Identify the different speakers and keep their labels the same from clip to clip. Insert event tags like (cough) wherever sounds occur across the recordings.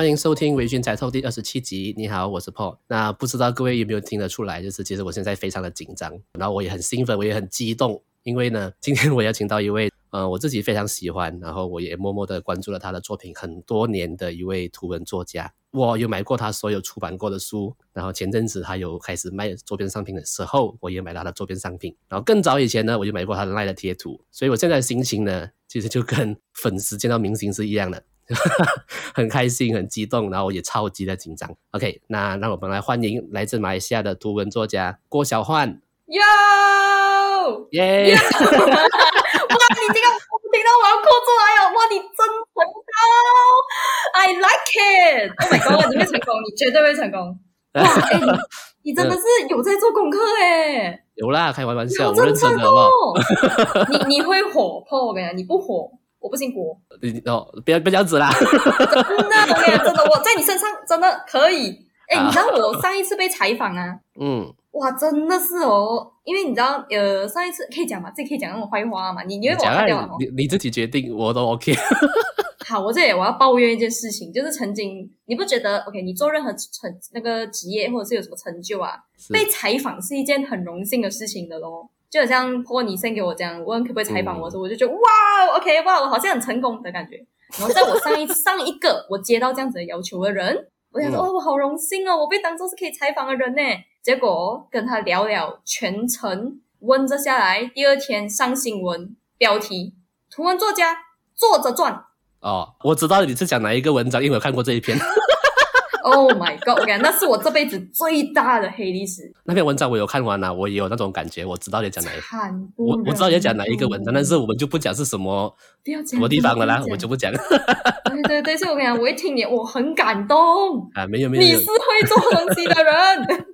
Speaker 1: 欢迎收听《微醺宅透》第二十七集。你好，我是 Paul。那不知道各位有没有听得出来，就是其实我现在非常的紧张，然后我也很兴奋，我也很激动，因为呢，今天我邀请到一位，(laughs) 呃，我自己非常喜欢，然后我也默默的关注了他的作品很多年的一位图文作家。我有买过他所有出版过的书，然后前阵子他有开始卖周边商品的时候，我也买了他的周边商品。然后更早以前呢，我就买过他的 LINE 的贴图。所以我现在的心情呢，其实就跟粉丝见到明星是一样的。很开心，很激动，然后我也超级的紧张。OK，那让我们来欢迎来自马来西亚的图文作家郭小焕。
Speaker 2: 哟，
Speaker 1: 耶！哇，
Speaker 2: 你这个我听到我要哭出来了！哇，你真成功，I like it！Oh my god，你会成功，你绝对会成功。哇，哎、欸，你真的是有在做功课哎。
Speaker 1: 有啦，开玩玩笑，
Speaker 2: 真成功。
Speaker 1: 我
Speaker 2: 你你会火破我跟你讲，你不火。我不姓郭，
Speaker 1: 你哦，不要不要这样子啦！
Speaker 2: 真的，我跟你讲，真的，我在你身上真的可以。哎、欸，你知道我上一次被采访啊？嗯，哇，真的是哦，因为你知道，呃，上一次可以讲吗？这可以讲那种坏话嘛？你你会把我开掉吗？
Speaker 1: 你你自己决定，我都 OK。(laughs)
Speaker 2: 好，我这里我要抱怨一件事情，就是曾经你不觉得 OK？你做任何成那个职业或者是有什么成就啊，被采访是一件很荣幸的事情的咯。就好像托你 send 给我这样，问可不可以采访我的时我就觉得哇，OK，哇，我好像很成功的感觉。然后在我上一上一个我接到这样子的要求的人，我想说、嗯、哦，我好荣幸哦，我被当做是可以采访的人呢。结果跟他聊聊全程，问着下来，第二天上新闻标题：图文作家作者传。
Speaker 1: 哦，我知道你是讲哪一个文章，因为我看过这一篇。
Speaker 2: Oh my god！我跟你讲那是我这辈子最大的黑历史。
Speaker 1: 那篇文章我有看完了，我也有那种感觉，我知道你讲哪一个，我我知道你讲哪一个文章，但是我们就不讲是什么什么地方了啦，我就不讲。
Speaker 2: 对对对，所以我跟你讲，我一听你，我很感动
Speaker 1: 啊！没有没有，
Speaker 2: 你是会做东西的人。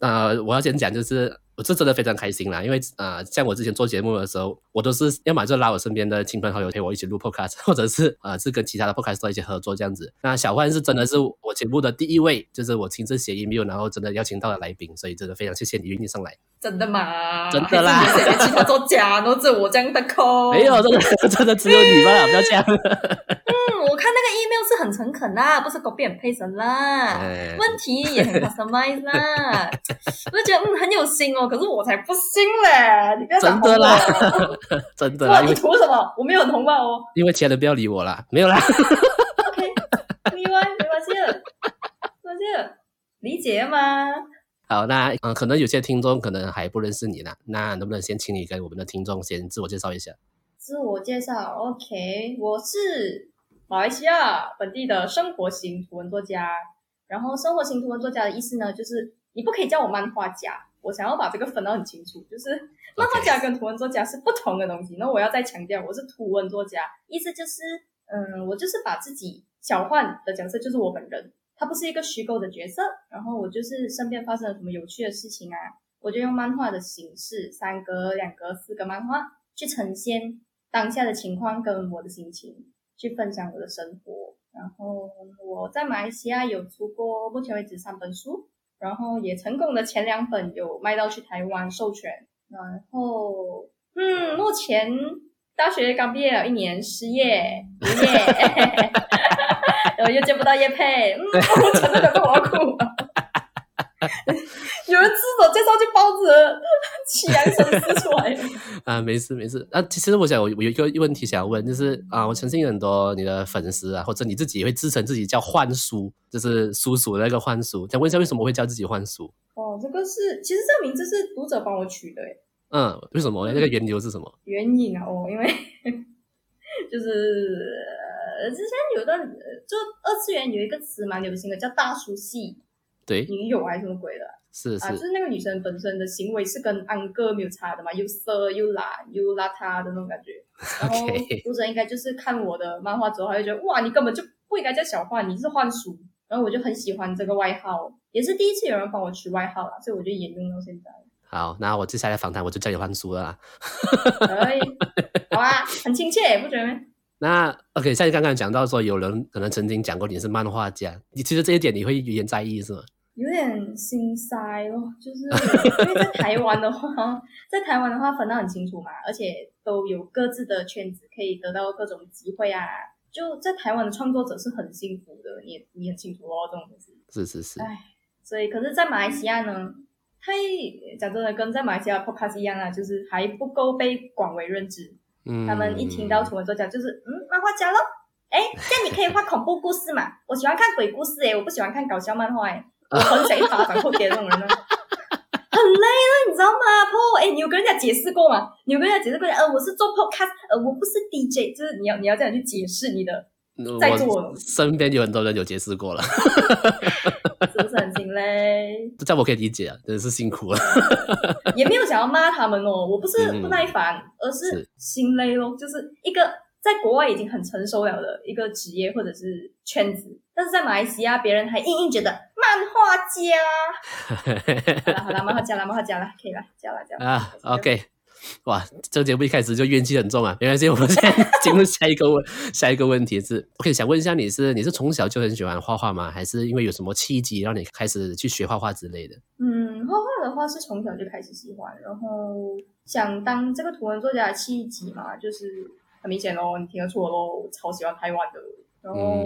Speaker 2: (laughs)
Speaker 1: 呃，我要先讲就是。我是真的非常开心啦，因为啊、呃，像我之前做节目的时候，我都是要么就拉我身边的亲朋好友陪我一起录 podcast，或者是啊、呃，是跟其他的 podcast 一起合作这样子。那小焕是真的是我节目的第一位，就是我亲自写 email，然后真的邀请到了来宾，所以真的非常谢谢你愿意上来。
Speaker 2: 真的吗？
Speaker 1: 真的啦，
Speaker 2: 其他作家都是我这样的口，
Speaker 1: 没有，真的 (laughs) 真的只有你吧？不要这样。(laughs)
Speaker 2: 嗯，我看那个 email 是很诚恳啦，不是 copy and paste 啦，哎、问题也很 customize 啦，(laughs) 我就觉得嗯很有心哦，可是我才不信嘞，你不要真的啦，(laughs)
Speaker 1: 真的啦，
Speaker 2: 你图什么？我没有很红吧哦，
Speaker 1: 因为其他人不要理我啦，没有啦。
Speaker 2: OK，没关系，没关系，没关系，理解吗？
Speaker 1: 好，那嗯、呃，可能有些听众可能还不认识你呢，那能不能先请你跟我们的听众先自我介绍一下？
Speaker 2: 自我介绍，OK，我是马来西亚本地的生活型图文作家。然后，生活型图文作家的意思呢，就是你不可以叫我漫画家，我想要把这个分得很清楚，就是漫画家跟图文作家是不同的东西。那我要再强调，我是图文作家，意思就是，嗯，我就是把自己小换的角色就是我本人。他不是一个虚构的角色，然后我就是身边发生了什么有趣的事情啊，我就用漫画的形式，三格、两格、四格漫画去呈现当下的情况跟我的心情，去分享我的生活。然后我在马来西亚有出过目前为止三本书，然后也成功的前两本有卖到去台湾授权。然后，嗯，目前大学刚毕业了一年，失业，无业。(laughs) 然后又见不到叶佩，嗯，我 (laughs) 真的感到我要哭。(laughs) 有人自我介绍就包子，(laughs) 起来。(laughs)
Speaker 1: 啊，没事没事。啊，其实我想我有一个问题想要问，就是啊，我相信很多你的粉丝啊，或者你自己也会自称自己叫幻叔，就是叔叔的那个幻叔。想问一下，为什么会叫自己幻叔？
Speaker 2: 哦，这个是其实这个名字是读者帮我取的，诶。
Speaker 1: 嗯，为什么？那个缘由是什么？
Speaker 2: 原因啊，哦，因为就是。呃，之前有段就二次元有一个词蛮流行的，叫大叔系，
Speaker 1: 对，
Speaker 2: 女友还是什么鬼的？
Speaker 1: 是是，
Speaker 2: 啊，就是那个女生本身的行为是跟安哥没有差的嘛，又色又懒又邋遢的那种感觉。(laughs) 然后读者应该就是看我的漫画之后，他就觉得哇，你根本就不应该叫小幻，你是焕叔。然后我就很喜欢这个外号，也是第一次有人帮我取外号了，所以我就沿用到现在。
Speaker 1: 好，那我接下来访谈我就叫你幻叔了啦。
Speaker 2: 可以，好啊，很亲切，不觉得吗？(laughs)
Speaker 1: 那 OK，像你刚刚讲到说，有人可能曾经讲过你是漫画家，你其实这一点你会有点在意是吗？
Speaker 2: 有点心塞哦，(laughs) 就是因为在台湾的话，在台湾的话分得很清楚嘛，而且都有各自的圈子，可以得到各种机会啊，就在台湾的创作者是很幸福的，你你很清楚哦，这种东西。
Speaker 1: 是是是。
Speaker 2: 哎，所以可是，在马来西亚呢，嘿讲真的，跟在马来西亚 podcast 一样啊，就是还不够被广为认知。嗯。他们一听到图文作家，就是嗯，漫画家咯。哎，这样你可以画恐怖故事嘛？我喜欢看鬼故事诶，我不喜欢看搞笑漫画诶，我很想一巴掌给那种人呢。很累了，你知道吗？Po，哎，你有跟人家解释过吗？你有跟人家解释过？呃，我是做 podcast，呃，我不是 DJ，就是你要你要这样去解释你的在做。
Speaker 1: 我身边有很多人有解释过了，(laughs)
Speaker 2: 是不是很心累？
Speaker 1: 这样我可以理解啊，真的是辛苦了。
Speaker 2: 也没有想要骂他们哦，我不是不耐烦，嗯、而是心累咯，就是一个。在国外已经很成熟了的一个职业或者是圈子，但是在马来西亚，别人还硬硬觉得漫画家。好了好了，漫画家了，漫画家了，可以了，加了加了。(laughs) 啊
Speaker 1: ，OK，哇，这个节目一开始就怨气很重啊，没关系，我们现在进入下一个问下一个问题是，OK，想问一下你是你是从小就很喜欢画画吗？还是因为有什么契机让你开始去学画画之类的？
Speaker 2: 嗯，画画的话是从小就开始喜欢，然后想当这个图文作家的契机嘛，就是。很明显喽，你听得出我喽，我超喜欢台湾的。然后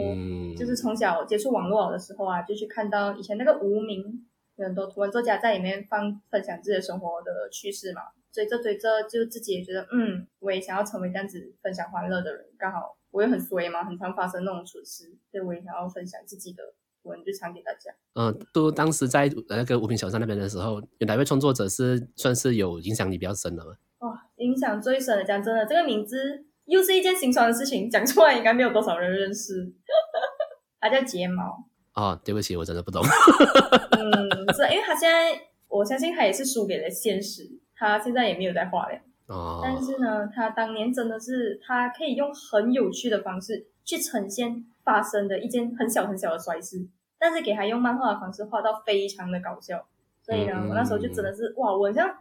Speaker 2: 就是从小接触网络的时候啊，就去看到以前那个无名有很多图文作家在里面放分享自己的生活的趣事嘛，追着追着就自己也觉得，嗯，我也想要成为这样子分享欢乐的人。刚好我也很衰嘛，很常发生那种蠢事，所以我也想要分享自己的图文，就传给大家。
Speaker 1: 嗯，都当时在那个无名小站那边的时候，有哪位创作者是算是有影响你比较深的吗？
Speaker 2: 哇、哦，影响最深的，讲真的，这个名字。又是一件心酸的事情，讲出来应该没有多少人认识。(laughs) 他叫睫毛。
Speaker 1: 哦，对不起，我真的不懂。
Speaker 2: 嗯，(laughs) 是，因为他现在，我相信他也是输给了现实，他现在也没有在画了。哦。但是呢，他当年真的是，他可以用很有趣的方式去呈现发生的一件很小很小的衰事，但是给他用漫画的方式画到非常的搞笑。所以呢，嗯、我那时候就真的是，哇，我像。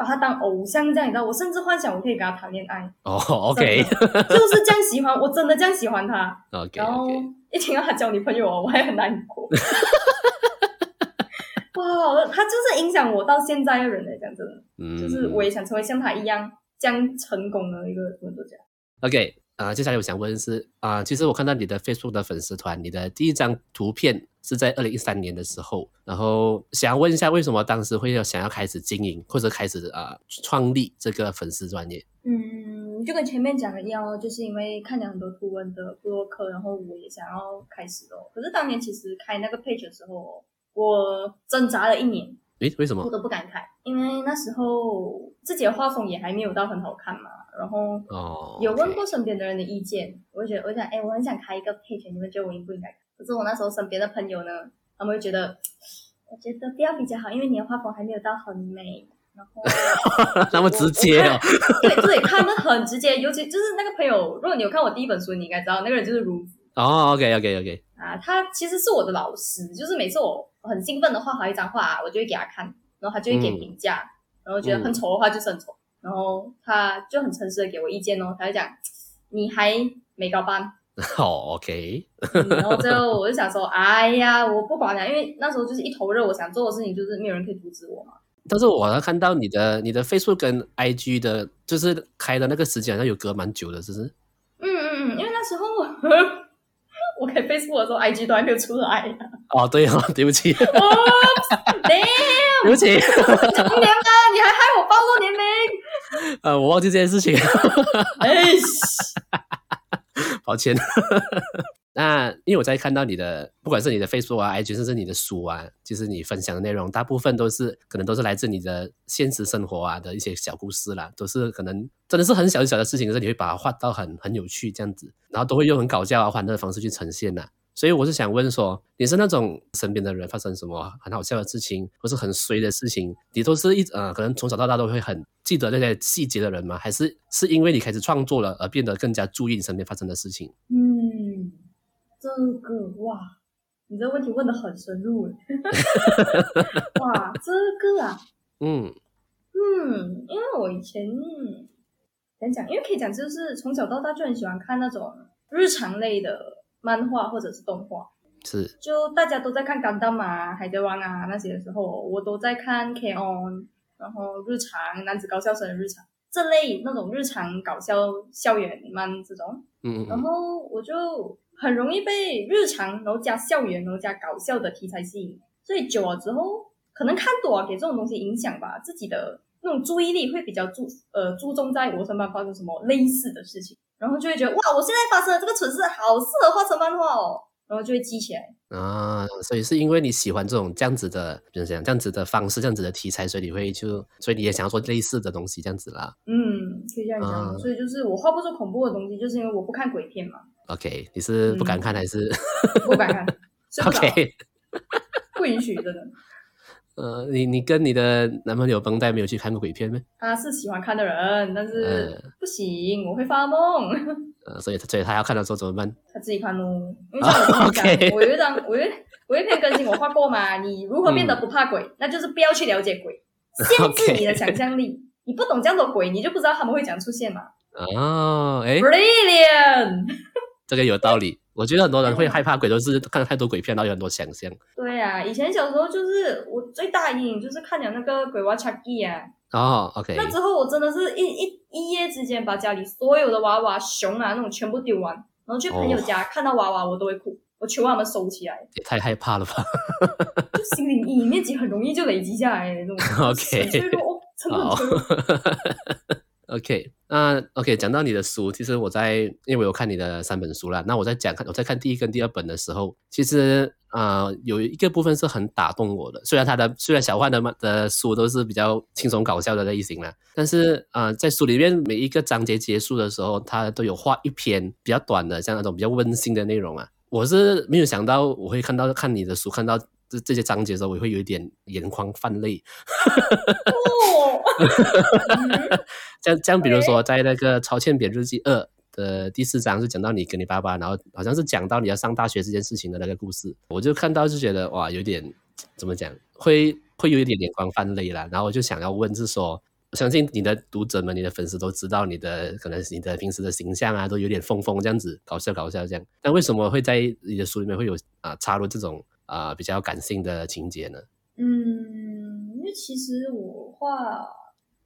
Speaker 2: 把他当偶像这样，你知道，我甚至幻想我可以跟他谈恋爱。哦、
Speaker 1: oh,，OK，(laughs)
Speaker 2: 就是这样喜欢，我真的这样喜欢他。
Speaker 1: OK，
Speaker 2: 然后一听到他交女朋友，我还很难过。(laughs) 哇，他就是影响我到现在的人来讲，真的，嗯，就是我也想成为像他一样这样成功的一个文作家。
Speaker 1: OK。啊、呃，接下来我想问的是啊、呃，其实我看到你的 Facebook 的粉丝团，你的第一张图片是在二零一三年的时候，然后想要问一下，为什么当时会要想要开始经营或者开始啊、呃、创立这个粉丝专业？
Speaker 2: 嗯，就跟前面讲的一样哦，就是因为看了很多图文的部落客，然后我也想要开始哦。可是当年其实开那个 page 的时候，我挣扎了一年。
Speaker 1: 诶，为什么？
Speaker 2: 我都不敢开，因为那时候自己的画风也还没有到很好看嘛。然后有问过身边的人的意见，我就觉得，我想，哎，我很想开一个 page，你们觉得我应不应该？可是我那时候身边的朋友呢，他们会觉得，我觉得不要比较好，因为你的画风还没有到很美。然后 (laughs)
Speaker 1: 那么直接哦，
Speaker 2: 对对，他们很直接，尤其就是那个朋友，如果你有看我第一本书，你应该知道那个人就是如子。
Speaker 1: 哦，OK OK OK。
Speaker 2: 啊，他其实是我的老师，就是每次我很兴奋的画好一张画，我就会给他看，然后他就会给评价，嗯、然后觉得很丑的话就是很丑，嗯、然后他就很诚实的给我意见哦，他就讲你还没高班。
Speaker 1: 好，(laughs) OK。
Speaker 2: 然后最后我就想说，哎呀，我不管了，因为那时候就是一头热，我想做的事情就是没有人可以阻止我嘛。
Speaker 1: 但是我还看到你的你的 Facebook 跟 IG 的，就是开的那个时间好像有隔蛮久的，是不是？
Speaker 2: 嗯嗯嗯，因为那时候。(laughs) 我开 Facebook 的时候，IG 都还没有出来呀。
Speaker 1: 哦，对哦，(laughs) 对不起。
Speaker 2: 哦，damn！对不起。年吗？你还害我暴露年龄？
Speaker 1: 呃，我忘记这件事情。
Speaker 2: 哎，(laughs)
Speaker 1: 抱歉。那因为我在看到你的，不管是你的 Facebook 啊、IG，甚至你的书啊，其实你分享的内容，大部分都是可能都是来自你的现实生活啊的一些小故事啦，都是可能真的是很小很小的事情，可是你会把它画到很很有趣这样子，然后都会用很搞笑啊、欢乐的方式去呈现呐。所以我是想问说，你是那种身边的人发生什么很好笑的事情，或是很衰的事情，你都是一呃，可能从小到大都会很记得那些细节的人吗？还是是因为你开始创作了而变得更加注意你身边发生的事情？
Speaker 2: 嗯。这个哇，你这个问题问的很深入诶。哇，这个啊，(laughs)
Speaker 1: 嗯
Speaker 2: 嗯，因为我以前怎讲，因为可以讲就是从小到大就很喜欢看那种日常类的漫画或者是动画，
Speaker 1: 是，
Speaker 2: 就大家都在看钢弹啊、海贼王啊那些的时候，我都在看 K-On，然后日常男子高校生的日常。这类那种日常搞笑校园漫这种。
Speaker 1: 嗯嗯，
Speaker 2: 然后我就很容易被日常，然后加校园，然后加搞笑的题材吸引，所以久了之后，可能看多了给这种东西影响吧，自己的那种注意力会比较注呃注重在我身边发生什么类似的事情，然后就会觉得哇，我现在发生的这个蠢事好适合画成漫画哦。然后就会记起来
Speaker 1: 啊，所以是因为你喜欢这种这样子的，比如讲这样子的方式，这样子的题材，所以你会就，所以你也想要做类似的东西，这样子啦。
Speaker 2: 嗯，可以这样讲。啊、所以就是我画不出恐怖的东西，就是因为我不看鬼片嘛。
Speaker 1: OK，你是不敢看还是？(laughs)
Speaker 2: 嗯、不敢看。
Speaker 1: OK，
Speaker 2: 不允许，真的。
Speaker 1: 呃，你你跟你的男朋友绷带没有去看过鬼片吗？
Speaker 2: 他是喜欢看的人，但是不行，呃、我会发梦。(laughs)
Speaker 1: 呃，所以所以他要看的时候怎么办？
Speaker 2: 他自己看喽。因为像我跟你讲，我有一张，我有我有一篇更新，我画过嘛。你如何变得不怕鬼？嗯、那就是不要去了解鬼，限制你的想象力。(laughs) 你不懂这样的鬼，你就不知道他们会怎样出现嘛。
Speaker 1: 哦，哎
Speaker 2: ，Brilliant，
Speaker 1: 这个有道理。我觉得很多人会害怕鬼，都是看了太多鬼片，然后有很多想象。
Speaker 2: 对啊，以前小时候就是我最大阴影，就是看了那个鬼娃恰吉啊。
Speaker 1: 哦，OK。
Speaker 2: 那之后我真的是一一一夜之间把家里所有的娃娃、熊啊那种全部丢完，然后去朋友家、哦、看到娃娃我都会哭，我求他们收起来。
Speaker 1: 也太害怕了吧？
Speaker 2: 就心理阴影面积很容易就累积下来的那种。(laughs)
Speaker 1: OK。
Speaker 2: 所以说，哦，真的很脆弱。
Speaker 1: OK，那 OK，讲到你的书，其实我在，因为我有看你的三本书啦。那我在讲看，我在看第一跟第二本的时候，其实啊、有一个部分是很打动我的。虽然他的虽然小焕的的书都是比较轻松搞笑的类型啦，但是啊、在书里面每一个章节结束的时候，他都有画一篇比较短的，像那种比较温馨的内容啊。我是没有想到我会看到看你的书，看到这这些章节的时候，我会有一点眼眶泛泪。
Speaker 2: 哦。(laughs)
Speaker 1: 像像比如说，在那个《超欠扁日记二》的第四章是讲到你跟你爸爸，然后好像是讲到你要上大学这件事情的那个故事，我就看到就觉得哇，有点怎么讲，会会有一点眼眶泛泪啦。然后我就想要问，是说，我相信你的读者们、你的粉丝都知道你的可能你的平时的形象啊，都有点疯疯这样子，搞笑搞笑这样。但为什么会在你的书里面会有啊插入这种啊比较感性的情节呢？
Speaker 2: 嗯，因为其实我画。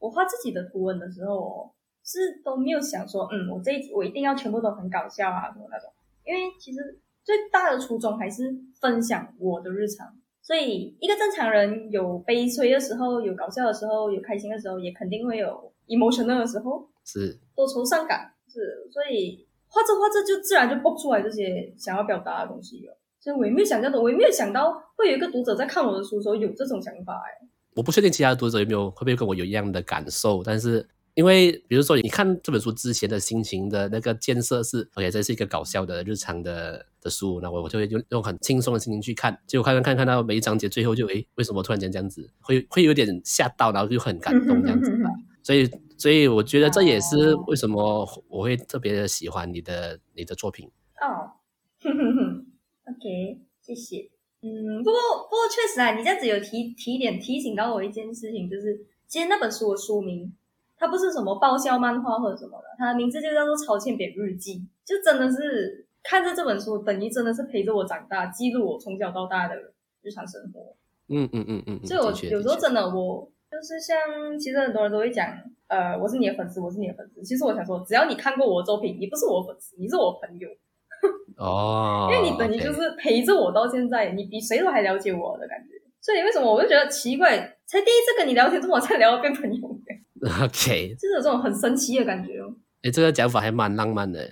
Speaker 2: 我画自己的图文的时候，是都没有想说，嗯，我这一集我一定要全部都很搞笑啊，什么那种。因为其实最大的初衷还是分享我的日常。所以一个正常人有悲催的时候，有搞笑的时候，有开心的时候，也肯定会有 emotional 的时候，
Speaker 1: 是
Speaker 2: 多愁善感，是。所以画着画着就自然就蹦出来这些想要表达的东西了。所以我也没有想到的，我也没有想到会有一个读者在看我的书的时候有这种想法哎。
Speaker 1: 我不确定其他读者有没有会不会跟我有一样的感受，但是因为比如说你看这本书之前的心情的那个建设是，OK，这是一个搞笑的日常的的书，那我我就会用用很轻松的心情去看，结果看看看看到每一章节最后就诶，为什么突然间这样子，会会有点吓到，然后就很感动这样子吧。所以所以我觉得这也是为什么我会特别的喜欢你的你的作品。
Speaker 2: 哦 (laughs)，OK，谢谢。嗯，不过不过确实啊，你这样子有提提点提醒到我一件事情，就是其实那本书的书名，它不是什么爆笑漫画或者什么的，它的名字就叫做《超欠扁日记》，就真的是看着这本书，等于真的是陪着我长大，记录我从小到大的日常生活。
Speaker 1: 嗯嗯嗯嗯，
Speaker 2: 所以我有时候真的我就是像，其实很多人都会讲，呃，我是你的粉丝，我是你的粉丝。其实我想说，只要你看过我的作品，你不是我粉丝，你是我朋友。(laughs)
Speaker 1: 哦，
Speaker 2: 因为你等于就是陪着我到现在你比谁都还了解我的感觉，所以为什么我就觉得奇怪？才第一次跟你聊天，怎么才聊到变朋友？(laughs)
Speaker 1: OK，
Speaker 2: 就是有这种很神奇的感觉哦。
Speaker 1: 哎，这个讲法还蛮浪漫的。(laughs)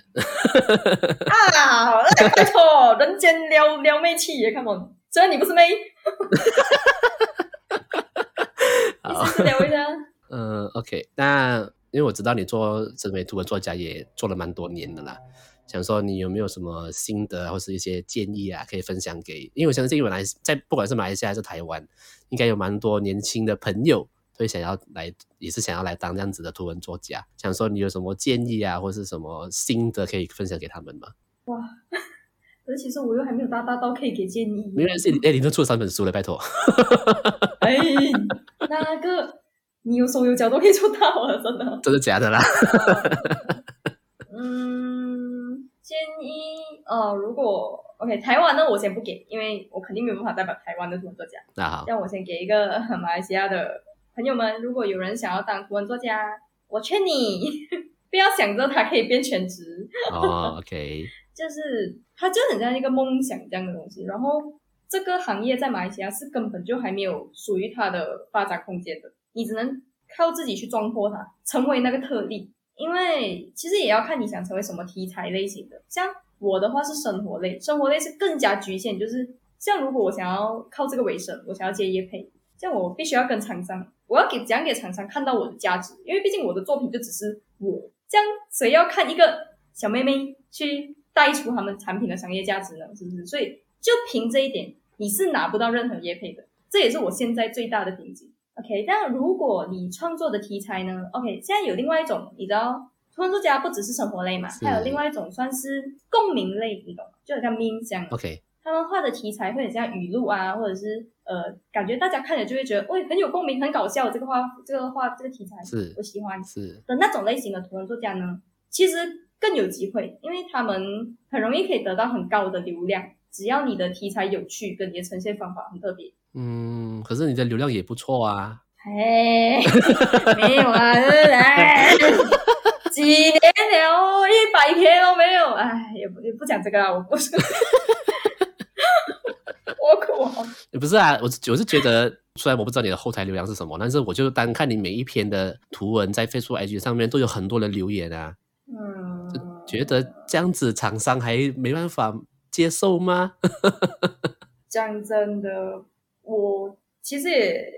Speaker 2: 啊，拜托，人间撩撩妹气也看我，虽然你不是妹。好，聊一下。
Speaker 1: 嗯，OK，那因为我知道你做这枚图文作家也做了蛮多年的啦。想说你有没有什么心得或是一些建议啊，可以分享给？因为我相信，马来在不管是马来西亚还是台湾，应该有蛮多年轻的朋友会想要来，也是想要来当这样子的图文作家。想说你有什么建议啊，或是什么心得可以分享给他们吗？
Speaker 2: 哇，(laughs) 可是其实我又还没有大大到可以给建议。
Speaker 1: 没关系，哎，你都出了三本书了，拜托。(laughs)
Speaker 2: 哎，那个你有手有脚都可以做到了，真的。
Speaker 1: 真的假的啦？(laughs)
Speaker 2: 建议呃，如果 OK，台湾呢，我先不给，因为我肯定没有办法代表台湾的图文作家。
Speaker 1: 那好，
Speaker 2: 让我先给一个马来西亚的朋友们，如果有人想要当图文作家，我劝你 (laughs) 不要想着他可以变全职。
Speaker 1: 哦，(laughs) OK，
Speaker 2: 就是它就很像一个梦想这样的东西。然后这个行业在马来西亚是根本就还没有属于它的发展空间的，你只能靠自己去撞破它，成为那个特例。因为其实也要看你想成为什么题材类型的。像我的话是生活类，生活类是更加局限，就是像如果我想要靠这个为生，我想要接业配，像我必须要跟厂商，我要给讲给厂商看到我的价值？因为毕竟我的作品就只是我，这样谁要看一个小妹妹去带出他们产品的商业价值呢？是不是？所以就凭这一点，你是拿不到任何业配的，这也是我现在最大的瓶颈。OK，但如果你创作的题材呢？OK，现在有另外一种，你知道，图文作家不只是生活类嘛，还有另外一种算是共鸣类，你懂吗？就很像 meme 这样。
Speaker 1: OK，
Speaker 2: 他们画的题材会很像语录啊，或者是呃，感觉大家看了就会觉得，喂，很有共鸣，很搞笑。这个画，这个画，这个题材是我喜欢是的那种类型的图文作家呢，其实更有机会，因为他们很容易可以得到很高的流量，只要你的题材有趣，跟你的呈现方法很特别。
Speaker 1: 嗯，可是你的流量也不错啊。
Speaker 2: 哎，没有啊，对不对？几年了，一百天都没有。哎，也不也不讲这个了，我不是。我苦啊！
Speaker 1: 不是啊，我我是觉得，虽然我不知道你的后台流量是什么，但是我就单看你每一篇的图文在 Facebook、IG 上面都有很多人留言啊。嗯，就觉得这样子厂商还没办法接受吗？(laughs)
Speaker 2: 讲真的。我其实也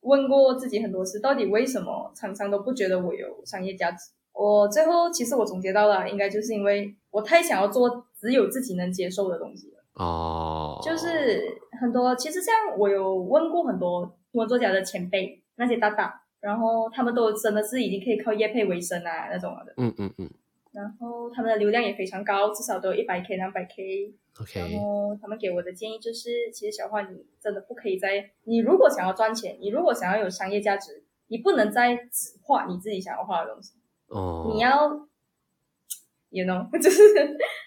Speaker 2: 问过自己很多次，到底为什么厂商都不觉得我有商业价值？我最后其实我总结到了，应该就是因为我太想要做只有自己能接受的东西了。哦，就是很多其实像我有问过很多图文作家的前辈，那些大大，然后他们都真的是已经可以靠业配为生啊那种的。嗯嗯嗯。然后他们的流量也非常高，至少都有一百 K、两百 K。OK。然后他们给我的建议就是，其实小花你真的不可以再，你如果想要赚钱，你如果想要有商业价值，你不能再只画你自己想要画的东西。哦。Oh. 你要，you know，就是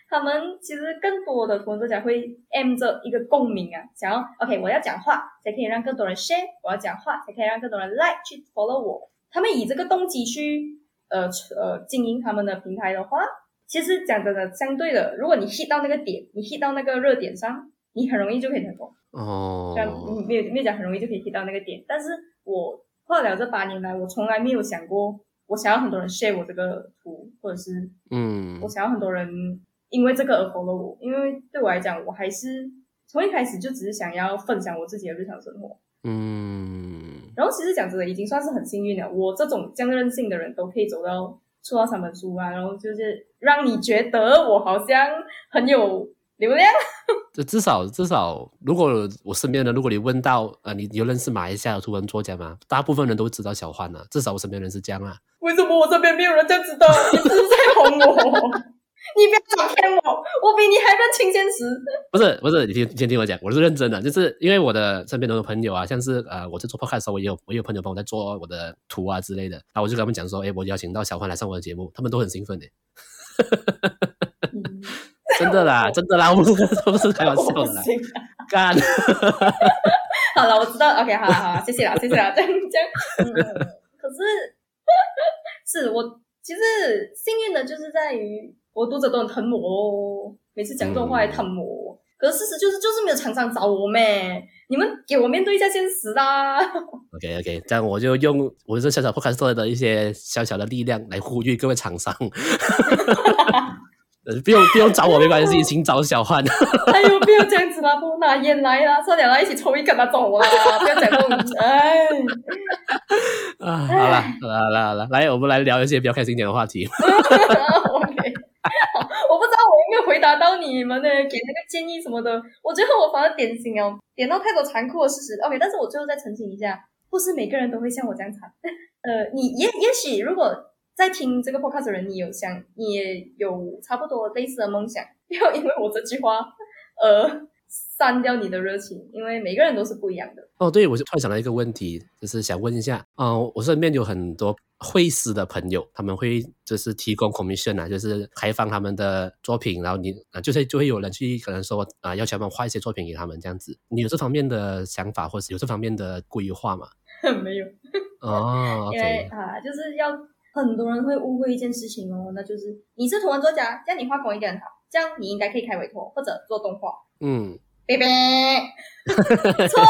Speaker 2: 他们其实更多的图文作家会 aim 着一个共鸣啊，想要 OK，我要讲话才可以让更多人 share，我要讲话才可以让更多人 like 去 follow 我。他们以这个动机去。呃呃，经营他们的平台的话，其实讲真的，相对的，如果你 hit 到那个点，你 hit 到那个热点上，你很容易就可以成功。哦，这样没有没有讲很容易就可以 hit 到那个点。但是我画了这八年来，我从来没有想过，我想要很多人 share 我这个图，或者是嗯，我想要很多人因为这个而 follow 我，因为对我来讲，我还是从一开始就只是想要分享我自己的日常生活。嗯，然后其实讲真的，已经算是很幸运了。我这种这样任性的人都可以走到出到三本书啊，然后就是让你觉得我好像很有流量。(laughs)
Speaker 1: 这至少至少，如果我身边的人，如果你问到呃，你有认识马来西亚的图文作家吗？大部分人都知道小欢啊，至少我身边人是这样啊。
Speaker 2: 为什么我这边没有人这样知道？你是在哄我？你不要想骗我，我比你还认清现实。
Speaker 1: 不是不是，你听，先听我讲，我是认真的，就是因为我的身边都有朋友啊，像是呃，我在做 podcast 的时候，我也有我也有朋友帮我在做我的图啊之类的，然后我就跟他们讲说，哎，我邀请到小欢来上我的节目，他们都很兴奋的。嗯、(laughs) 真的啦，真的啦，我不是不是开玩笑的啦，干。(laughs)
Speaker 2: 好了，我知道，OK，好了好了，谢谢啦，谢谢啦，这样这样。嗯、可是 (laughs) 是我其实幸运的就是在于。我读者都很疼我哦，每次讲这种话还疼我。嗯、可是事实就是，就是没有厂商找我咩？你们给我面对一下现实啦。
Speaker 1: OK OK，这样我就用我这小小 podcast 的一些小小的力量来呼吁各位厂商。(laughs) 不用不用找我没关系，请找小焕。
Speaker 2: 哎呦，不要这样子啦，不拿烟来啦，算了来一起抽一根啊，走啦！(laughs) 不要讲这种，哎。
Speaker 1: 啊，好了好了好了来，我们来聊一些比较开心一点的话题。
Speaker 2: 我不知道我有没有回答到你们呢？给那个建议什么的，我最后我反而点醒哦，点到太多残酷的事实。OK，但是我最后再澄清一下，不是每个人都会像我这样惨。(laughs) 呃，你也也许如果在听这个 podcast 的人，你有想，你也有差不多类似的梦想，不 (laughs) 要因为我这句话，呃。删掉你的热情，因为每个人都是不一样的。
Speaker 1: 哦，对，我就突然想到一个问题，就是想问一下，嗯、呃，我身边有很多绘师的朋友，他们会就是提供 commission 啊，就是开放他们的作品，然后你啊，就是就会有人去可能说啊，要求他们画一些作品给他们这样子。你有这方面的想法，或是有这方面的规划吗？(laughs)
Speaker 2: 没有。
Speaker 1: 哦，(laughs)
Speaker 2: 因为 okay 啊，就是要很多人会误会一件事情哦，那就是你是图文作家，这样你画工一定很好，这样你应该可以开委托或者做动画。
Speaker 1: 嗯，
Speaker 2: 拜拜，(laughs) 错。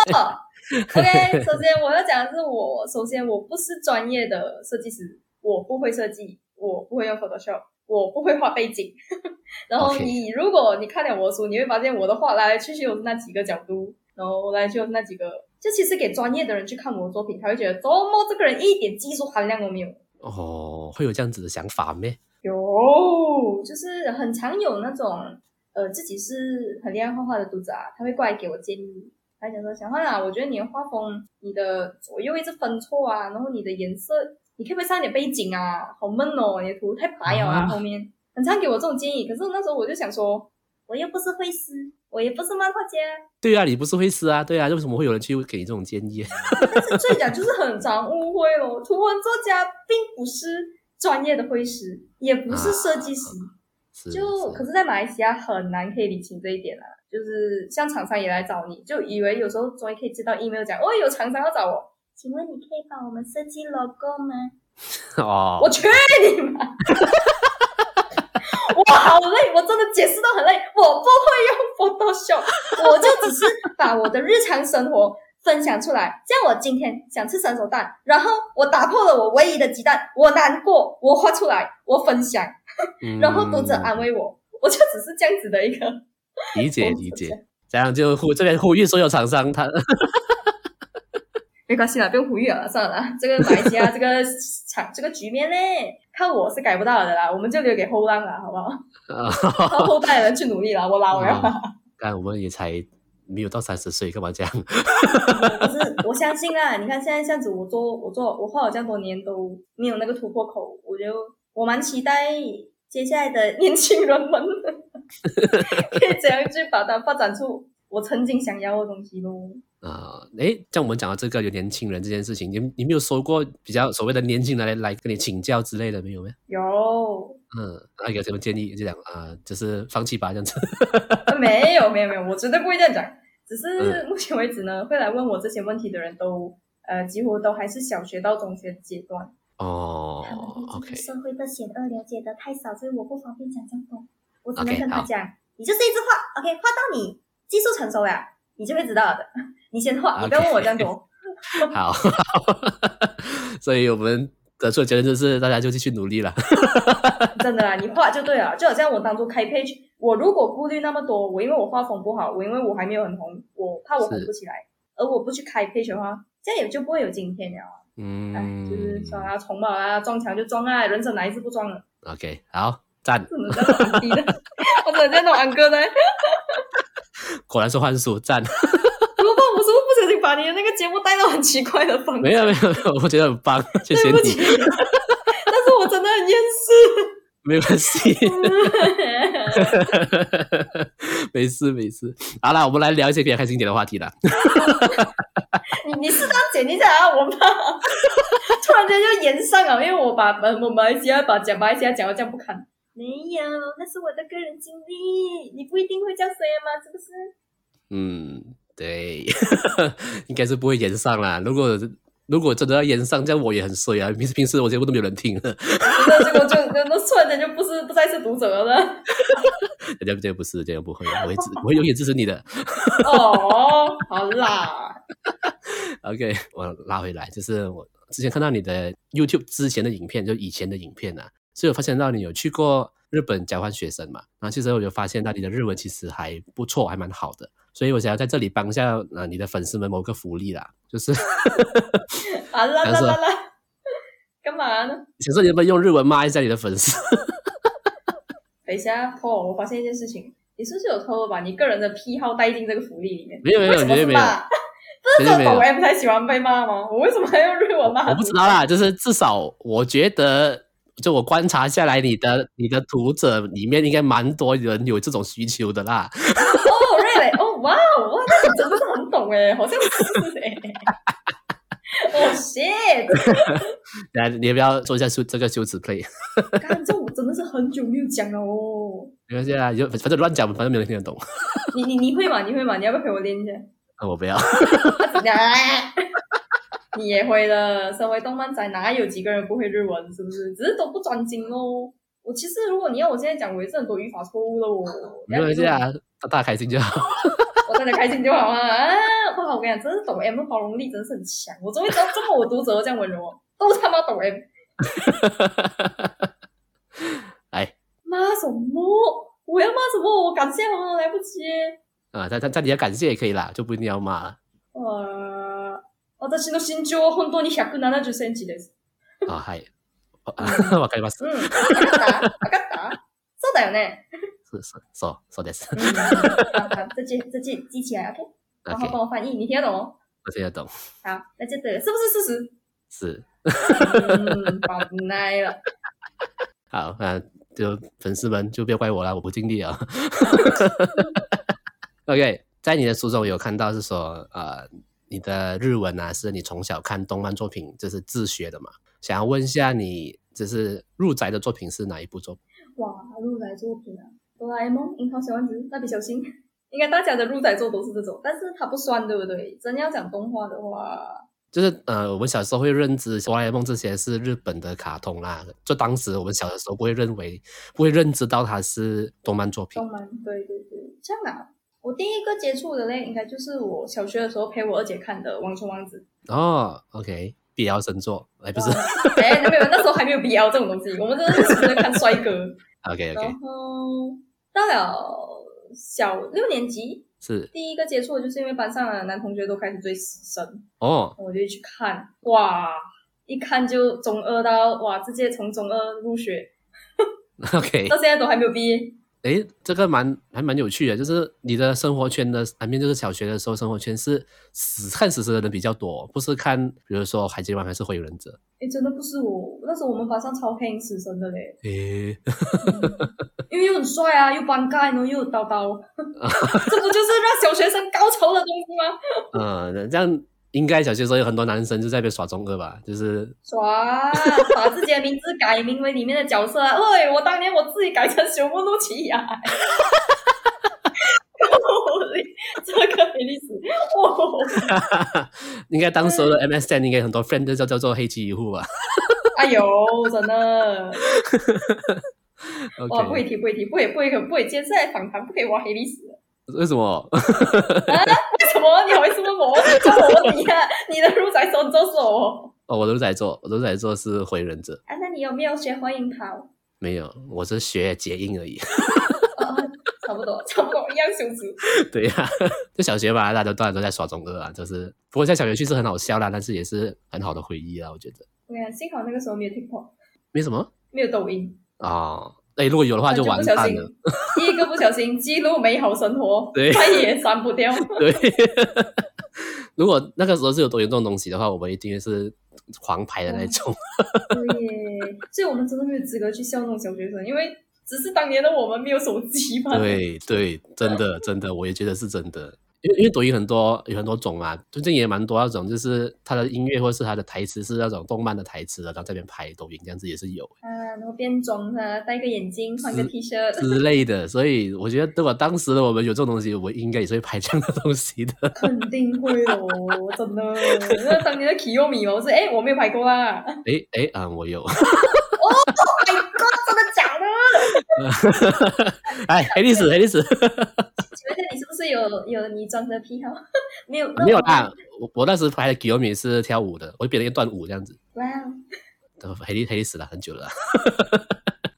Speaker 2: OK，首先我要讲的是我，首先我不是专业的设计师，我不会设计，我不会用 Photoshop，我不会画背景。(laughs) 然后你如果你看了我的书，你会发现我的画来来去去有那几个角度，然后来就那几个，就其实给专业的人去看我的作品，他会觉得，怎么这个人一点技术含量都没有？
Speaker 1: 哦，会有这样子的想法咩？
Speaker 2: 有，就是很常有那种呃自己是很厉害画画的读者啊，他会过来给我建议。他讲说：“小焕啊，我觉得你的画风，你的左右一直分错啊，然后你的颜色，你可不可以上点背景啊？好闷哦，你的图太白了啊。啊后面很常给我这种建议，可是那时候我就想说，我又不是绘师，我也不是漫画家。
Speaker 1: 对啊，你不是绘师啊，对啊，为什么会有人去给你这种建议？(laughs)
Speaker 2: 但是最讲就是很常误会哦，图文作家并不是专业的绘师，也不是设计师，啊、就是可是在马来西亚很难可以理清这一点啊。”就是像厂商也来找你，就以为有时候终于可以接到 email 讲，哦，有厂商要找我，请问你可以帮我们设计 logo 吗？(laughs) 哦，我去你妈！(laughs) 我好累，我真的解释到很累，我不会用 Photoshop，我就只是把我的日常生活分享出来。像我今天想吃三手蛋，然后我打破了我唯一的鸡蛋，我难过，我画出来，我分享，然后读者安慰我，(laughs) 我就只是这样子的一个。(laughs)
Speaker 1: 理解理解，这样就呼这边呼吁所有厂商，他 (laughs)
Speaker 2: 没关系啦，不用呼吁了，算了啦，这个马来西亚这个场这个局面呢，看我是改不到的啦，我们就留给后浪了，好不好？靠后代的人去努力了，我老了。
Speaker 1: 但我们也才没有到三十岁，干嘛这样？
Speaker 2: 可是我相信啊，你看现在这样子，我做我做我画了这么多年都没有那个突破口，我就我蛮期待接下来的年轻人们。可以怎样去把它发展出我曾经想要的东西咯？
Speaker 1: 啊，哎，像我们讲到这个有年轻人这件事情，你你没有说过比较所谓的年轻人来来跟你请教之类的没有没
Speaker 2: 有？
Speaker 1: 嗯，那有什么建议？就讲啊，就是放弃吧，这样子。
Speaker 2: 没有没有没有，我绝对不会这样讲。只是目前为止呢，会来问我这些问题的人都呃，几乎都还是小学到中学阶段。
Speaker 1: 哦
Speaker 2: ，OK。社会的险恶了解的太少，所以我不方便讲这么多。我只能跟他讲，okay, 你就是一直画，OK，画到你技术成熟了，你就会知道的。你先画你不要问我这样多。(laughs)
Speaker 1: 好，所以我们得出的结论就是，大家就继续努力了。(laughs)
Speaker 2: 真的啦，你画就对了，就好像我当初开 page，我如果顾虑那么多，我因为我画风不好，我因为我还没有很红，我怕我红不起来，而我不去开 page 的话，这样也就不会有今天了。嗯，哎，就是说啊，冲吧啊，撞墙就撞啊，人生哪一次不撞了
Speaker 1: ？OK，好。赞，
Speaker 2: 怎么这么低的？(laughs) 我怎么在弄安哥呢？
Speaker 1: 果然是幻术赞。
Speaker 2: 怎么办？我是不是不小心把你的那个节目带到很奇怪的方向？
Speaker 1: 没有没有没有，我觉得很棒，(laughs) 谢谢你。
Speaker 2: 但是我真的很厌世。(laughs)
Speaker 1: 没关系，(laughs) 没事没事。好了，我们来聊一些比较开心一点的话题了。
Speaker 2: 你你适当剪一下啊，我怕突然间就延上了，因为我把我马来西亚把讲马来西亚讲到这样不堪。没有，那是我的个人经历，你不一定会这样说吗？是不是？
Speaker 1: 嗯，对，(laughs) 应该是不会炎上啦。如果如果真的要炎上，这样我也很衰啊。平时平时我节目都没有人听了，
Speaker 2: 那结果就那突然间就不是不再是读者了。
Speaker 1: 人家这个不是，这个不会，我会支，我会永远支持你的。
Speaker 2: 哦，好啦。(laughs)
Speaker 1: OK，我拉回来，就是我之前看到你的 YouTube 之前的影片，就以前的影片啊。所以我发现到你有去过日本交换学生嘛，然后其实我就发现到你的日文其实还不错，还蛮好的。所以我想要在这里帮一下呃你的粉丝们谋个福利啦，就是
Speaker 2: 啊啦啦啦啦，(laughs) (laughs) 干嘛呢？
Speaker 1: 想说你能不能用日文骂一下你的粉丝？(laughs)
Speaker 2: 等一下，Paul，我发现一件事情，你是不是有偷偷把你个人的癖好带进这个福利里面？
Speaker 1: 没有没有，绝对没有。
Speaker 2: 不是说我也不太喜欢被骂吗？我为什么还用日文骂？
Speaker 1: 我不知道啦，就是至少我觉得。就我观察下来，你的你的读者里面应该蛮多人有这种需求的啦。
Speaker 2: 哦，really？哦，哇哦，哇，那你真的是很懂哎，好像是哎。(laughs) 哦，shit！(laughs)
Speaker 1: 来，你要不要做一下羞这个羞耻 play？
Speaker 2: 刚这我真的是很久没有讲了哦。
Speaker 1: 没关系啊，就反正乱讲，反正没人听得懂。
Speaker 2: 你你你会吗？你会吗？你要不要陪我练一下？
Speaker 1: 啊，(laughs) 我不要。
Speaker 2: 你也会的，身为动漫宅，哪有几个人不会日文？是不是？只是都不专精哦。我其实，如果你要我现在讲，我也是很多语法错误的哦。
Speaker 1: 没关系啊，大家开心就好。
Speaker 2: 我真的开心就好啊！啊，不好，我跟你讲，真是抖 M 的包容力真是很强。我终于知道，这么我读者都这样温柔，都他妈抖 M。(laughs)
Speaker 1: 来，
Speaker 2: 骂什么？我要骂什么？我感谢好来不及。
Speaker 1: 啊，在在在，你要感谢也可以啦，就不一定要骂了。
Speaker 2: 呃，私の身长は本当に170センチです。
Speaker 1: 啊，はい。わかります。(laughs)
Speaker 2: 嗯，わかった？わかった？そうだよね。 (laughs)
Speaker 1: 是是，そうそうです。
Speaker 2: 嗯，好，好，这记这记记起来，OK。然后帮我翻译，你听得懂哦？
Speaker 1: 我听得懂。
Speaker 2: 好，那就对了，是不是事实？
Speaker 1: 是。
Speaker 2: 嗯，好耐了。
Speaker 1: 好，那就粉丝们就别怪我了，我不尽力啊。 OK，在你的书中有看到是说，呃，你的日文啊，是你从小看动漫作品就是自学的嘛？想要问一下你，就是入宅的作品是哪一部作品？
Speaker 2: 哇，入宅作品啊， 哆啦 A 梦、樱桃小丸子、蜡笔小新，应该大家的入宅作都是这种，但是它不算，对不对？真要讲动画的话，就是
Speaker 1: 呃，我们小时候会认知哆啦 A 梦这些是日本的卡通啦，就当时我们小的时候不会认为，不会认知到它是动漫作品。
Speaker 2: 动漫，对对对，这样啊。我第一个接触的嘞，应该就是我小学的时候陪我二姐看的《王虫王子》。
Speaker 1: 哦，OK，必要神作，哎，不是，
Speaker 2: 哎，那没有，那时候还没有必要这种东西，我们真的是在看帅哥。(laughs)
Speaker 1: OK OK。
Speaker 2: 然后到了小六年级，
Speaker 1: 是
Speaker 2: 第一个接触的，就是因为班上的男同学都开始追死神，
Speaker 1: 哦，
Speaker 2: 我就去看，哇，一看就中二到哇，直接从中二入学，(laughs)
Speaker 1: OK，(laughs)
Speaker 2: 到现在都还没有毕业。
Speaker 1: 诶，这个蛮还蛮有趣的，就是你的生活圈的旁边，就是小学的时候生活圈是死看死神的人比较多，不是看比如说海贼王还是火影忍者。诶，
Speaker 2: 真的不是我，那时候我们班上超黑死神的嘞。
Speaker 1: 诶、
Speaker 2: 嗯，因为又很帅啊，又班盖呢，又有刀刀，(laughs) 这不就是让小学生高潮的东西吗？
Speaker 1: 嗯，这样。应该小学时候有很多男生就在那边耍中二吧，就是
Speaker 2: 耍，把自己的名字改名为里面的角色啊。喂，我当年我自己改成熊木露琪亚，这个黑历史。哇，(laughs)
Speaker 1: 应该当时的 MSN 应该很多 friend 都叫叫做黑崎一户吧。
Speaker 2: 哎呦，真的。(laughs) 哇，不可以提，不可以提，不会，不会，不可以，接下来访谈不可以挖黑历史。
Speaker 1: 为什么？
Speaker 2: 啊？为什么？你好意思问我？就我问你啊！你的入宅作是什么？
Speaker 1: 哦，我的入宅作，我的入宅作是火影忍者。
Speaker 2: 啊，那你有没有学火影跑？
Speaker 1: 没有，我是学结印而已。(laughs)
Speaker 2: 哦，差不多，(laughs) 差不多一样羞耻。(laughs)
Speaker 1: 对呀、啊，(laughs) 就小学吧，大家都大家都在耍中二啊，就是。不过在小学确实很好笑啦，但是也是很好的回忆啊，我觉得。
Speaker 2: 对啊，幸好那个时候没有 TikTok。
Speaker 1: 没什么？
Speaker 2: 没有抖音。
Speaker 1: 哦。哎，如果有的话就完蛋了。
Speaker 2: 第一个不小心记录美好生活，对，再也删不掉。
Speaker 1: 对，如果那个时候是有抖音这种东西的话，我们一定是黄牌的那种。
Speaker 2: 对耶，所以我们真的没有资格去笑那种小学生，因为只是当年的我们没有手机嘛。
Speaker 1: 对对，真的 (laughs) 真的，我也觉得是真的。因为因为抖音很多有很多种啊，最近也蛮多那种，就是他的音乐或是他的台词是那种动漫的台词的，然后这边拍抖音这样子也是有。啊，
Speaker 2: 然后变装啊，戴个眼镜，穿个 T 恤
Speaker 1: 之类的。所以我觉得，如果当时的我们有这种东西，我应该也是会拍这样的东西的。
Speaker 2: 肯定会哦，真的。那当年的 Kiyomi 嘛，我说哎，我没有拍过啊。
Speaker 1: 哎哎啊，我有。
Speaker 2: 哦，My 假的？(laughs)
Speaker 1: 哎，黑历史，(laughs) 黑历史。
Speaker 2: 请问你是不是有有你装的癖好？(laughs) 没有，
Speaker 1: 没有啦。我我那时拍的 Kiyomi 是跳舞的，我就编了一段舞这样子。哇、wow，黑历黑历史了，很久了。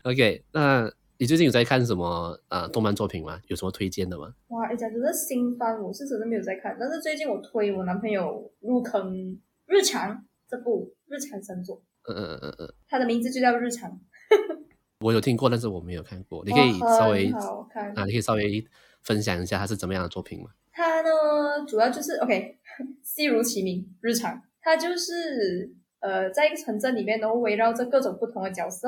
Speaker 1: OK，那你最近有在看什么呃动漫作品吗？有什么推荐的吗？哇，哎，讲真的，新番我是真的没有在看，但是最近我推我男朋友入坑《日常》这部日常神作。嗯嗯嗯嗯，他的名字就叫《日常》。我有听过，但是我没有看过。你可以稍微
Speaker 2: 好看
Speaker 1: 啊，你可以稍微。分享一下它是怎么样的作品吗？
Speaker 2: 它呢，主要就是 OK，(laughs) 戏如其名，日常。它就是呃，在一个城镇里面，然后围绕着各种不同的角色，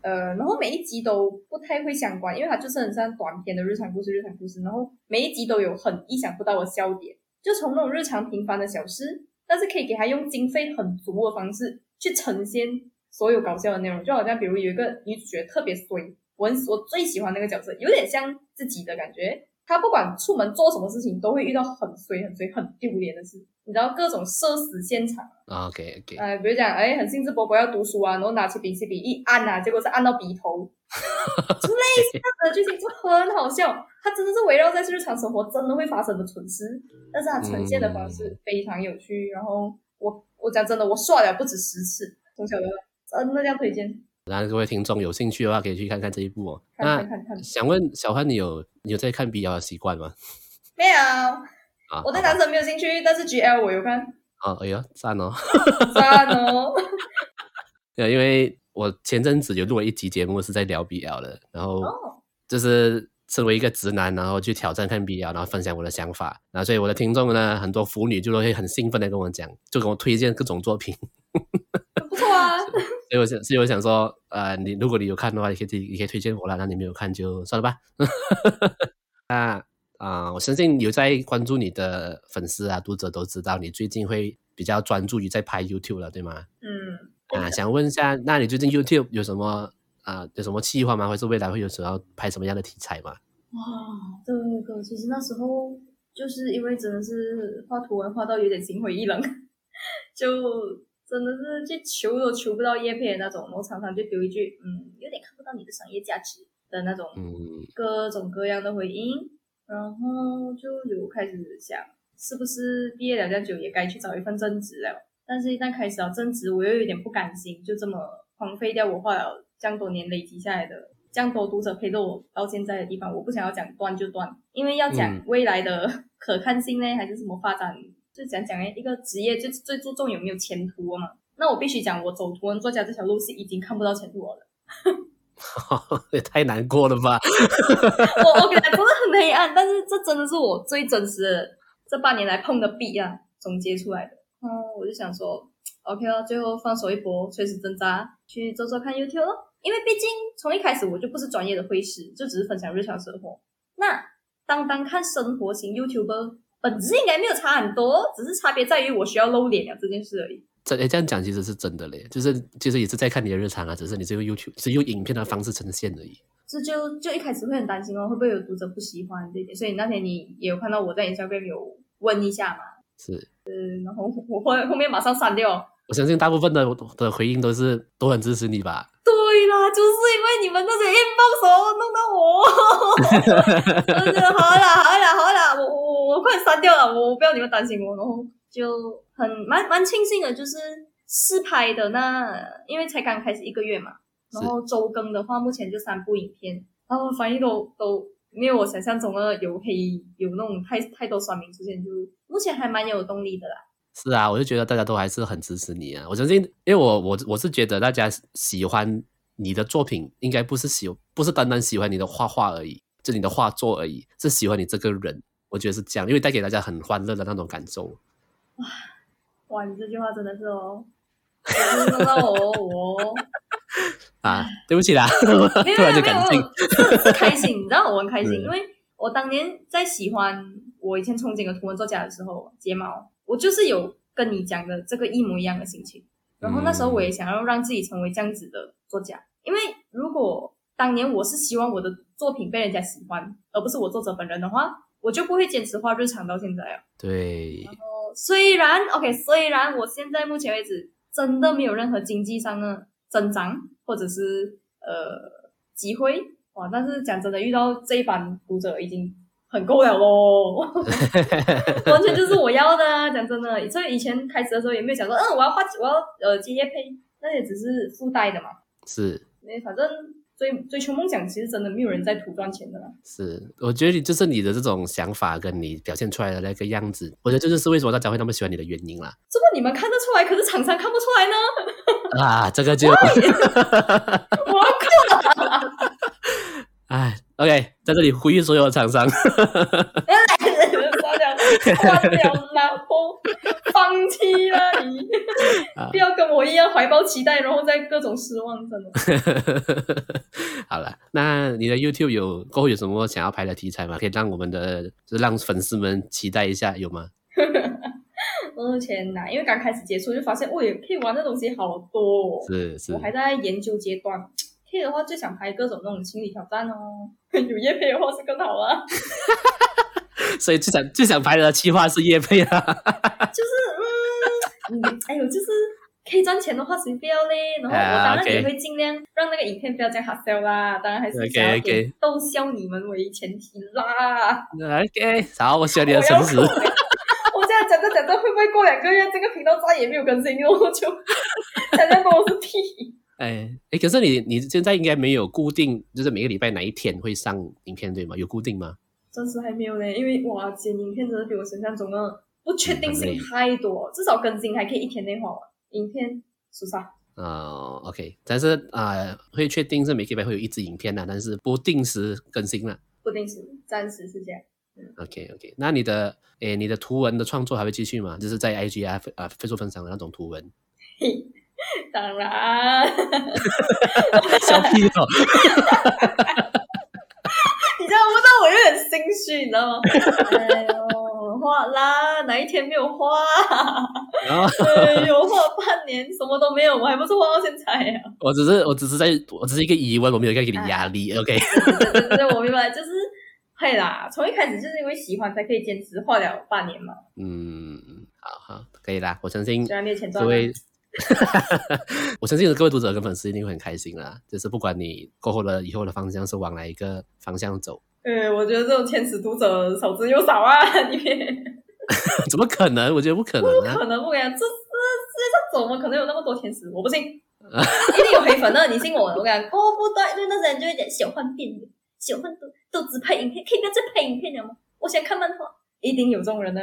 Speaker 2: 呃，然后每一集都不太会相关，因为它就是很像短篇的日常故事，日常故事。然后每一集都有很意想不到的笑点，就从那种日常平凡的小事，但是可以给他用经费很足的方式去呈现所有搞笑的内容，就好像比如有一个女主角特别衰，我我最喜欢那个角色，有点像自己的感觉。她不管出门做什么事情，都会遇到很衰、很衰、很丢脸的事。你知道各种社死现场。
Speaker 1: OK OK。
Speaker 2: 呃，比如讲，哎，很兴致勃勃要读书啊，然后拿起笔记笔一按啊，结果是按到鼻头，类似的剧情就很好笑。它真的是围绕在日常生活真的会发生的蠢事，但是它呈现的方式非常有趣。嗯、然后我我讲真的，我刷了不止十次，从小到大真的这样推荐。
Speaker 1: 然后各位听众有兴趣的话，可以去看看这一部哦。
Speaker 2: 看看看看。
Speaker 1: 想问小欢，你有你有在看 BL 的习惯吗？(laughs)
Speaker 2: 没有。啊，我对男生没有兴趣，但是 GL 我有看。
Speaker 1: 哦，哎呀，赞哦，(laughs)
Speaker 2: 赞哦。(laughs)
Speaker 1: 对，因为我前阵子有录了一集节目，是在聊 BL 的，然后就是身为一个直男，然后去挑战看 BL，然后分享我的想法。然后所以我的听众呢，很多腐女就会很兴奋的跟我讲，就跟我推荐各种作品。
Speaker 2: 不错啊。(laughs)
Speaker 1: 所以我想，所以我想说，呃，你如果你有看的话，你可以，你可以推荐我了。那你没有看就算了吧。(laughs) 那啊、呃，我相信有在关注你的粉丝啊、读者都知道，你最近会比较专注于在拍 YouTube 了，对吗？
Speaker 2: 嗯。
Speaker 1: 啊，想问一下，那你最近 YouTube 有什么啊、呃？有什么计划吗？或是未来会有想要拍什么样的题材吗？
Speaker 2: 哇，这个其实那时候就是因为真的是画图文画到有点心灰意冷，(laughs) 就。真的是去求都求不到叶片的那种，我常常就丢一句，嗯，有点看不到你的商业价值的那种，各种各样的回应，然后就有开始想，是不是毕业了这样久也该去找一份正职了？但是，一旦开始了正职，我又有点不甘心，就这么荒废掉我画了这样多年累积下来的这样多读者陪着我到现在的地方，我不想要讲断就断，因为要讲未来的可看性呢，还是什么发展？就讲讲诶，一个职业最最注重有没有前途嘛？那我必须讲，我走图文作家这条路是已经看不到前途了。(laughs)
Speaker 1: 也太难过了吧！
Speaker 2: 我我感觉真的很黑暗，但是这真的是我最真实的这半年来碰的壁啊，总结出来的。嗯，我就想说，OK 了，最后放手一搏，垂死挣扎去做做看 YouTube 咯。因为毕竟从一开始我就不是专业的会师，就只是分享日常生活。那单单看生活型 YouTuber。本质应该没有差很多，只是差别在于我需要露脸了这件事而已。
Speaker 1: 这诶，这样讲其实是真的嘞，就是其实也是在看你的日常啊，只是你这个 YouTube 是用影片的方式呈现而已。
Speaker 2: 这就就一开始会很担心哦，会不会有读者不喜欢这一点？所以那天你也有看到我在 Instagram 有问一下嘛？
Speaker 1: 是，
Speaker 2: 嗯，然后我后后面马上删掉。
Speaker 1: 我相信大部分的的回应都是都很支持你吧？
Speaker 2: 对啦，就是因为你们那些 inbox 弄到我，(laughs) 就是好啦好啦好啦，我我我快删掉了，我不要你们担心我，然后就很蛮蛮庆幸的，就是试拍的那，因为才刚开始一个月嘛，然后周更的话，目前就三部影片，然后反应都都没有我想象中的有黑有那种太太多酸民出现，就目前还蛮有动力的啦。
Speaker 1: 是啊，我就觉得大家都还是很支持你啊！我相信，因为我我我是觉得大家喜欢你的作品，应该不是喜不是单单喜欢你的画画而已，就你的画作而已，是喜欢你这个人。我觉得是这样，因为带给大家很欢乐的那种感受。
Speaker 2: 哇哇，你这句话真的是哦，弄到我我 (laughs)
Speaker 1: 啊，对不起啦，(laughs) 突然就感性，
Speaker 2: 是开心，你知道我很开心，(laughs) 因为我当年在喜欢我以前憧憬的图文作家的时候，睫毛。我就是有跟你讲的这个一模一样的心情，然后那时候我也想要让自己成为这样子的作家，因为如果当年我是希望我的作品被人家喜欢，而不是我作者本人的话，我就不会坚持画日常到现在啊。
Speaker 1: 对。
Speaker 2: 然后虽然 OK，虽然我现在目前为止真的没有任何经济上的增长或者是呃机会哇，但是讲真的，遇到这一版读者已经。很够了喽，(laughs) 完全就是我要的。讲真的，所以以前开始的时候也没有想说，嗯，我要花，我要呃接业配，那也只是附带的嘛。
Speaker 1: 是，
Speaker 2: 因为反正追追求梦想，其实真的没有人在图赚钱的啦。
Speaker 1: 是，我觉得你就是你的这种想法跟你表现出来的那个样子，我觉得这就是为什么大家会那么喜欢你的原因啦。
Speaker 2: 这不你们看得出来，可是厂商看不出来呢？(laughs)
Speaker 1: 啊，这个就，(laughs) 我
Speaker 2: 靠！
Speaker 1: 哎，OK，在这里呼吁所有的厂商，关
Speaker 2: 掉，然后放弃了你，不要跟我一样怀抱期待，然后再各种失望，真的。
Speaker 1: 好了，那你的 YouTube 有过后有什么想要拍的题材吗？可以让我们的，就是让粉丝们期待一下，有吗？
Speaker 2: 目前呢，因为刚开始接触就发现，哦，可以玩的东西好多，
Speaker 1: 是是，
Speaker 2: 我还在研究阶段。可以的话，最想拍各种那种心理挑战哦。(laughs) 有夜配的话是更好啊。(laughs)
Speaker 1: 所以最想最想拍的企划是业配啊，(laughs)
Speaker 2: 就是嗯，哎呦，就是可以赚钱的话谁不要嘞？然后我当然也会尽量让那个影片不要这样好笑啦，当然还是想要以逗笑你们为前提啦。
Speaker 1: OK，好，我需要你的诚实。
Speaker 2: 我现在讲着讲着，会不会过两个月这个频道再也没有更新了？我就想象中我是屁。
Speaker 1: 哎哎，可是你你现在应该没有固定，就是每个礼拜哪一天会上影片对吗？有固定吗？
Speaker 2: 暂时还没有呢，因为哇，剪影片真的比我想象中的不确定性太多，至少更新还可以一天内画完影片，是啥？
Speaker 1: 哦，OK，但是啊、呃，会确定是每个礼拜会有一支影片的，但是不定时更新了。
Speaker 2: 不定时，暂时是这样。
Speaker 1: OK OK，那你的诶，你的图文的创作还会继续吗？就是在 IG 啊啊 Facebook 分享的那种图文。
Speaker 2: 当然，(laughs)
Speaker 1: 小屁哦！(laughs)
Speaker 2: 你知道不知道我有点心虚，你知道吗？哎呦，画啦，哪一天没有画？(laughs) 哎呦，画半年什么都没有，我还不是画到现在呀、啊？
Speaker 1: 我只是我只是在我只是一个疑问，我没有在给你压力。OK，
Speaker 2: 对对对，我明白，就是会啦。从一开始就是因为喜欢才可以坚持画了半年嘛。
Speaker 1: 嗯，好好，可以啦，我相信
Speaker 2: 各位。(laughs)
Speaker 1: 我相信各位读者跟粉丝一定会很开心啦，就是不管你过后的以后的方向是往哪一个方向走。
Speaker 2: 呃，我觉得这种天使读者少之又少啊！里面 (laughs)
Speaker 1: 怎么可能？我觉得不可能啊！
Speaker 2: 不可能不可能，这这世界上怎么可能有那么多天使？我不信，(laughs) 一定有黑粉的，你信我？我讲，过不对，因为那些人就会讲喜欢变脸，喜欢都都只拍影片，可以不要再拍影片了吗？我想看漫画。一定有这种人呢，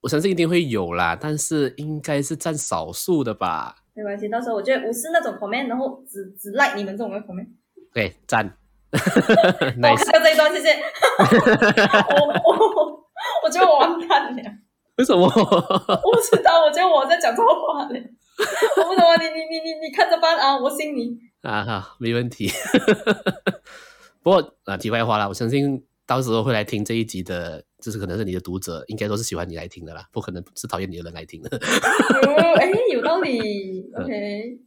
Speaker 1: 我相信一定会有啦，但是应该是占少数的吧。
Speaker 2: 没关系，到时候我觉得无视那种 comment，然后只只 like 你们这种 comment。
Speaker 1: 对，赞。
Speaker 2: 我看到这一段，谢谢。(laughs) 我我我觉得我完蛋了。
Speaker 1: 为什么？
Speaker 2: 我不知道，我觉得我在讲错话了。(laughs) 我不懂啊，你你你你你看着办啊，我信你。
Speaker 1: 啊哈，没问题。(laughs) 不过啊，题外话啦，我相信。到时候会来听这一集的，就是可能是你的读者，应该都是喜欢你来听的啦，不可能是讨厌你的人来听的。
Speaker 2: 哎，有道理。(laughs) OK，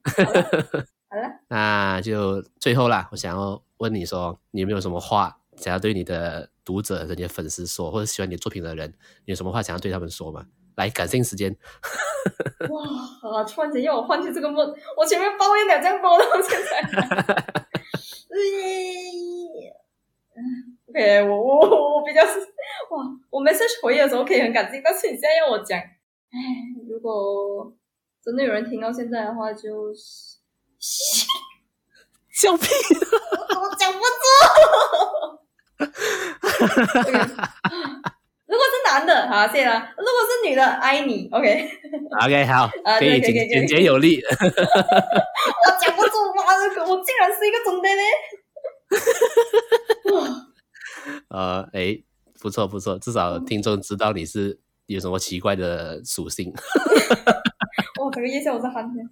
Speaker 2: 好了，
Speaker 1: 那就最后啦，我想要问你说，你有没有什么话想要对你的读者、你的粉丝说，或者喜欢你作品的人，你有什么话想要对他们说吗？来，感性时间。
Speaker 2: 哇，突然间要我放弃这个梦，我前面抱怨了这样多了，现在。(laughs) 对，我我我比较是哇，我 message 回的时候可以很感激，但是你现在要我讲，哎，如果真的有人听到现在的话，就是 (laughs)
Speaker 1: 笑屁，(laughs)
Speaker 2: 我讲不住。如果是男的，好，谢啦。如果是女的，爱你。OK，OK，
Speaker 1: 好，可以简简洁有力。(laughs)
Speaker 2: 我讲不住，妈的，我竟然是一个真的嘞。
Speaker 1: 呃，哎，不错不错，至少听众知道你是有什么奇怪的属性。(laughs)
Speaker 2: 哇，这个夜宵我在喊天。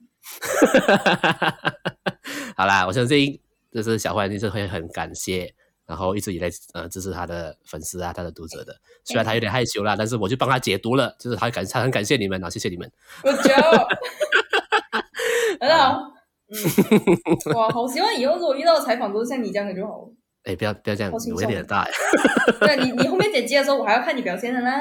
Speaker 1: 好啦，我相信就是小坏，一直会很感谢，然后一直以来呃支持他的粉丝啊，他的读者的。虽然他有点害羞啦，但是我就帮他解读了，就是他感他很感谢你们，然后谢谢你们。
Speaker 2: Good job，很好。嗯，哇，好希望以后如果遇到的采访都是像你这样的就好。
Speaker 1: 哎，不要不要这样，我有点大 (laughs)
Speaker 2: 呀。对你，你后面剪辑的时候，我还要看你表现的呢。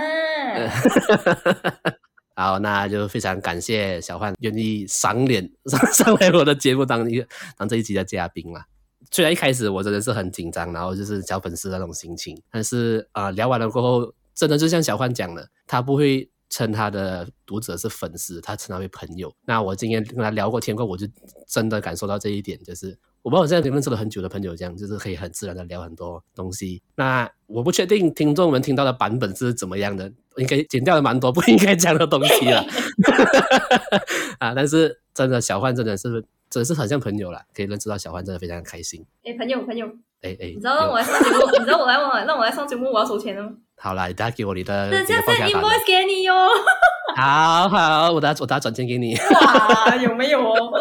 Speaker 2: (laughs)
Speaker 1: 好，那就非常感谢小焕愿意赏脸 (laughs) 上上来我的节目当一个当这一集的嘉宾啦。虽然一开始我真的是很紧张，然后就是小粉丝的那种心情，但是啊、呃，聊完了过后，真的就像小焕讲的，他不会称他的读者是粉丝，他称他为朋友。那我今天跟他聊过天过，我就真的感受到这一点，就是。我不知道我现在有认识了很久的朋友，这样就是可以很自然的聊很多东西。那我不确定听众们听到的版本是怎么样的，应该剪掉了蛮多不应该讲的东西了。(laughs) 啊，但是真的小焕真的是真的是很像朋友了，可以认识到小焕真的非常开心。
Speaker 2: 哎，朋友朋友，
Speaker 1: 哎哎，
Speaker 2: 你知道让我来上节目，你知道我来我让我来上节目我要收钱了吗？
Speaker 1: 好啦，你等下给我你的，
Speaker 2: 等下再 invoice 给你哟。(laughs)
Speaker 1: 好好，我等下我等下转钱给你。
Speaker 2: 哇，有没有哦？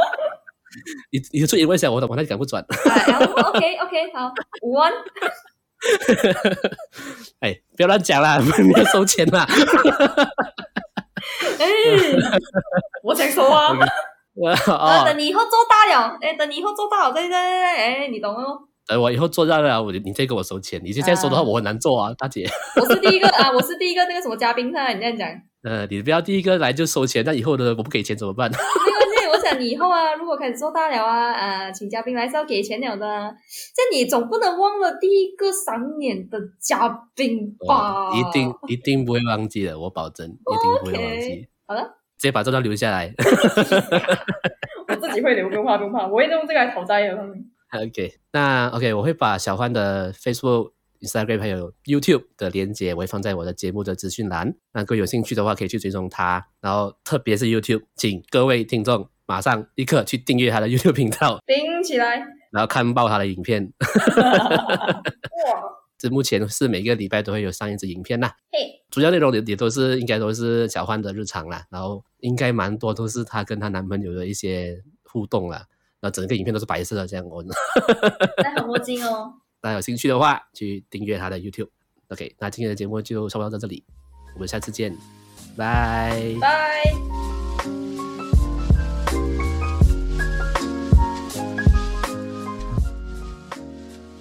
Speaker 1: 你你出一问一下，我我那赶不转。
Speaker 2: OK OK，好，五万。
Speaker 1: 哎，不要乱讲啦，收钱啦。(laughs)
Speaker 2: 哎，我想说啊。(laughs)
Speaker 1: 哦，
Speaker 2: 等你以后做大了，哎，等你以后做大了，对对对，哎，你懂哦。
Speaker 1: 等我以后做大了，我你再给我收钱。你现在收的话，我很难做啊，大姐。
Speaker 2: 我是第一个啊，我是第一个那个什么嘉宾，他你这样讲。
Speaker 1: 呃，你不要第一个来就收钱，那以后的我不给钱怎么办？
Speaker 2: 你以后啊，如果开始做大了啊，啊、呃，请嘉宾来是要给钱了的。这你总不能忘了第一个赏脸的嘉宾吧？
Speaker 1: 哦、一定一定不会忘记的，我保证，一定不会忘记。
Speaker 2: Okay. 好了，
Speaker 1: 直接把这段留下来。(laughs)
Speaker 2: 我自己会留，不用怕，不用怕，我会用这个来讨债的。
Speaker 1: OK，那 OK，我会把小欢的 Facebook。Instagram 还有 YouTube 的连接，我会放在我的节目的资讯栏。那各位有兴趣的话，可以去追踪他。然后特别是 YouTube，请各位听众马上立刻去订阅他的 (laughs) YouTube 频道，
Speaker 2: 顶起来，
Speaker 1: 然后看爆他的影片。
Speaker 2: 哇！(laughs)
Speaker 1: 这目前是每个礼拜都会有上一支影片啦。
Speaker 2: 嘿，
Speaker 1: 主要内容也也都是应该都是小欢的日常啦。然后应该蛮多都是她跟她男朋友的一些互动啦。然后整个影片都是白色的这样 (laughs) 哦。
Speaker 2: 那很墨镜哦。
Speaker 1: 大家有兴趣的话，去订阅他的 YouTube。OK，那今天的节目就差不多到这里，我们下次见，拜
Speaker 2: 拜。